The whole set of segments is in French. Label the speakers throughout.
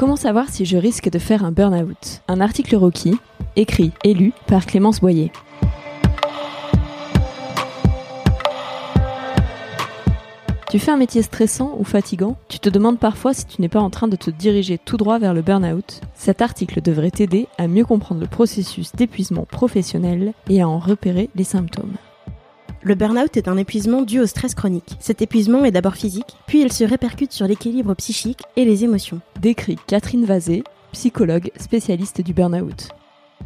Speaker 1: Comment savoir si je risque de faire un burn-out? Un article Rocky, écrit et lu par Clémence Boyer. Tu fais un métier stressant ou fatigant? Tu te demandes parfois si tu n'es pas en train de te diriger tout droit vers le burn-out? Cet article devrait t'aider à mieux comprendre le processus d'épuisement professionnel et à en repérer les symptômes.
Speaker 2: Le burn-out est un épuisement dû au stress chronique. Cet épuisement est d'abord physique, puis il se répercute sur l'équilibre psychique et les émotions.
Speaker 1: Décrit Catherine Vazé, psychologue spécialiste du burn-out.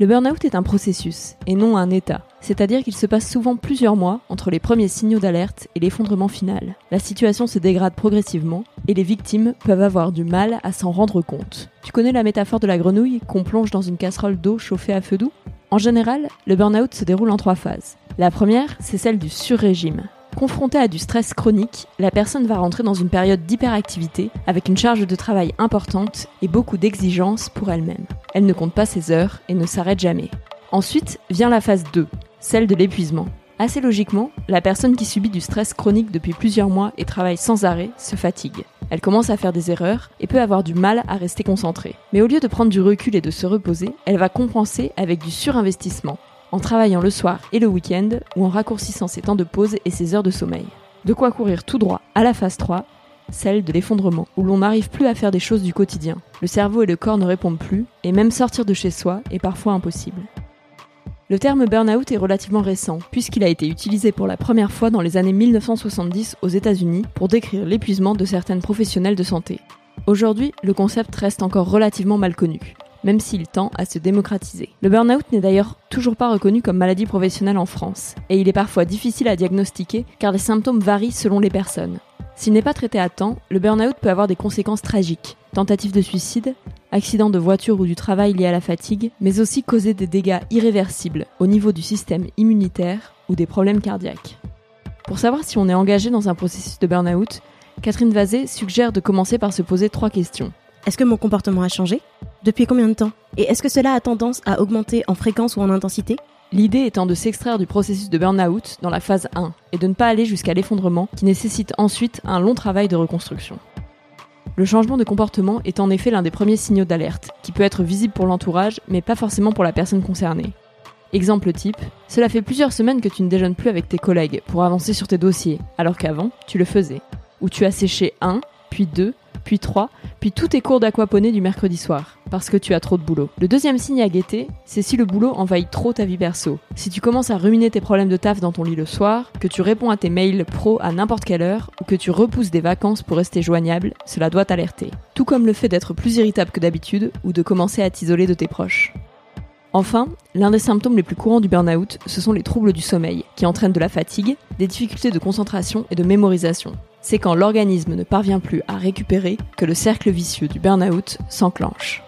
Speaker 1: Le burn-out est un processus et non un état, c'est-à-dire qu'il se passe souvent plusieurs mois entre les premiers signaux d'alerte et l'effondrement final. La situation se dégrade progressivement et les victimes peuvent avoir du mal à s'en rendre compte. Tu connais la métaphore de la grenouille qu'on plonge dans une casserole d'eau chauffée à feu doux? En général, le burn-out se déroule en trois phases. La première, c'est celle du surrégime. Confrontée à du stress chronique, la personne va rentrer dans une période d'hyperactivité avec une charge de travail importante et beaucoup d'exigences pour elle-même. Elle ne compte pas ses heures et ne s'arrête jamais. Ensuite vient la phase 2, celle de l'épuisement. Assez logiquement, la personne qui subit du stress chronique depuis plusieurs mois et travaille sans arrêt se fatigue. Elle commence à faire des erreurs et peut avoir du mal à rester concentrée. Mais au lieu de prendre du recul et de se reposer, elle va compenser avec du surinvestissement en travaillant le soir et le week-end ou en raccourcissant ses temps de pause et ses heures de sommeil. De quoi courir tout droit à la phase 3, celle de l'effondrement, où l'on n'arrive plus à faire des choses du quotidien. Le cerveau et le corps ne répondent plus, et même sortir de chez soi est parfois impossible. Le terme burn-out est relativement récent, puisqu'il a été utilisé pour la première fois dans les années 1970 aux États-Unis pour décrire l'épuisement de certaines professionnels de santé. Aujourd'hui, le concept reste encore relativement mal connu même s'il tend à se démocratiser. Le burn-out n'est d'ailleurs toujours pas reconnu comme maladie professionnelle en France, et il est parfois difficile à diagnostiquer car les symptômes varient selon les personnes. S'il n'est pas traité à temps, le burn-out peut avoir des conséquences tragiques. Tentative de suicide, accident de voiture ou du travail lié à la fatigue, mais aussi causer des dégâts irréversibles au niveau du système immunitaire ou des problèmes cardiaques. Pour savoir si on est engagé dans un processus de burn-out, Catherine Vazé suggère de commencer par se poser trois questions.
Speaker 2: Est-ce que mon comportement a changé? Depuis combien de temps? Et est-ce que cela a tendance à augmenter en fréquence ou en intensité?
Speaker 1: L'idée étant de s'extraire du processus de burn-out dans la phase 1 et de ne pas aller jusqu'à l'effondrement qui nécessite ensuite un long travail de reconstruction. Le changement de comportement est en effet l'un des premiers signaux d'alerte, qui peut être visible pour l'entourage, mais pas forcément pour la personne concernée. Exemple type, cela fait plusieurs semaines que tu ne déjeunes plus avec tes collègues pour avancer sur tes dossiers, alors qu'avant, tu le faisais. Ou tu as séché un, puis deux, puis 3, puis tous tes cours d'aquaponie du mercredi soir, parce que tu as trop de boulot. Le deuxième signe à guetter, c'est si le boulot envahit trop ta vie perso. Si tu commences à ruminer tes problèmes de taf dans ton lit le soir, que tu réponds à tes mails pro à n'importe quelle heure, ou que tu repousses des vacances pour rester joignable, cela doit t'alerter. Tout comme le fait d'être plus irritable que d'habitude, ou de commencer à t'isoler de tes proches. Enfin, l'un des symptômes les plus courants du burn-out, ce sont les troubles du sommeil, qui entraînent de la fatigue, des difficultés de concentration et de mémorisation c'est quand l'organisme ne parvient plus à récupérer que le cercle vicieux du burn-out s'enclenche.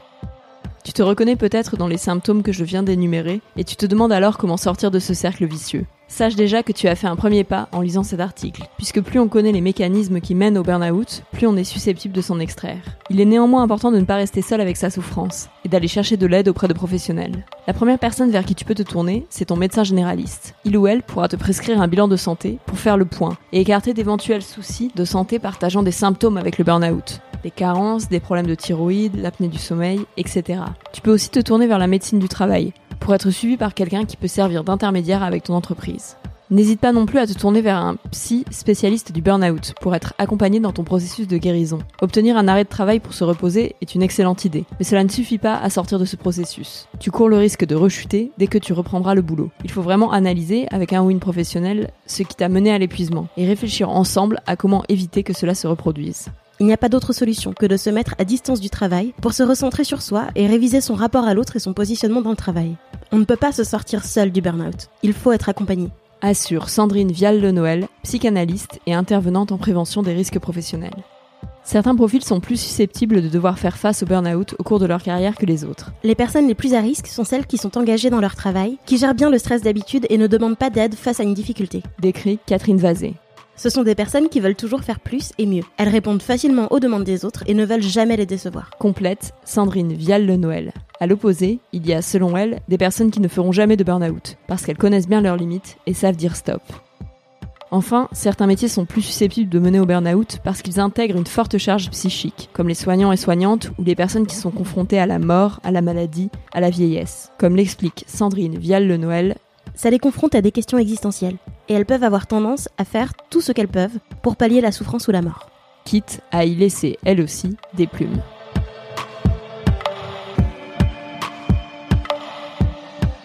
Speaker 1: Tu te reconnais peut-être dans les symptômes que je viens d'énumérer et tu te demandes alors comment sortir de ce cercle vicieux. Sache déjà que tu as fait un premier pas en lisant cet article, puisque plus on connaît les mécanismes qui mènent au burn-out, plus on est susceptible de s'en extraire. Il est néanmoins important de ne pas rester seul avec sa souffrance, et d'aller chercher de l'aide auprès de professionnels. La première personne vers qui tu peux te tourner, c'est ton médecin généraliste. Il ou elle pourra te prescrire un bilan de santé pour faire le point, et écarter d'éventuels soucis de santé partageant des symptômes avec le burn-out des carences, des problèmes de thyroïde, l'apnée du sommeil, etc. Tu peux aussi te tourner vers la médecine du travail, pour être suivi par quelqu'un qui peut servir d'intermédiaire avec ton entreprise. N'hésite pas non plus à te tourner vers un psy spécialiste du burn-out pour être accompagné dans ton processus de guérison. Obtenir un arrêt de travail pour se reposer est une excellente idée, mais cela ne suffit pas à sortir de ce processus. Tu cours le risque de rechuter dès que tu reprendras le boulot. Il faut vraiment analyser avec un ou une professionnelle ce qui t'a mené à l'épuisement et réfléchir ensemble à comment éviter que cela se reproduise.
Speaker 2: Il n'y a pas d'autre solution que de se mettre à distance du travail pour se recentrer sur soi et réviser son rapport à l'autre et son positionnement dans le travail. On ne peut pas se sortir seul du burn-out. Il faut être accompagné
Speaker 1: assure Sandrine Vial-Le-Noël, psychanalyste et intervenante en prévention des risques professionnels. Certains profils sont plus susceptibles de devoir faire face au burn-out au cours de leur carrière que les autres.
Speaker 2: Les personnes les plus à risque sont celles qui sont engagées dans leur travail, qui gèrent bien le stress d'habitude et ne demandent pas d'aide face à une difficulté.
Speaker 1: Décrit Catherine Vazé.
Speaker 2: Ce sont des personnes qui veulent toujours faire plus et mieux. Elles répondent facilement aux demandes des autres et ne veulent jamais les décevoir.
Speaker 1: Complète Sandrine Vial-Le-Noël. À l'opposé, il y a, selon elle, des personnes qui ne feront jamais de burn-out, parce qu'elles connaissent bien leurs limites et savent dire stop. Enfin, certains métiers sont plus susceptibles de mener au burn-out parce qu'ils intègrent une forte charge psychique, comme les soignants et soignantes ou les personnes qui sont confrontées à la mort, à la maladie, à la vieillesse, comme l'explique Sandrine Vial-Le-Noël.
Speaker 2: Ça les confronte à des questions existentielles et elles peuvent avoir tendance à faire tout ce qu'elles peuvent pour pallier la souffrance ou la mort.
Speaker 1: Quitte à y laisser, elles aussi, des plumes.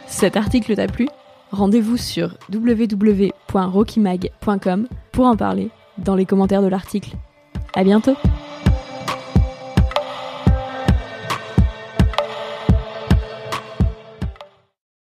Speaker 1: Cet article t'a plu? Rendez-vous sur www.rockymag.com pour en parler dans les commentaires de l'article. À bientôt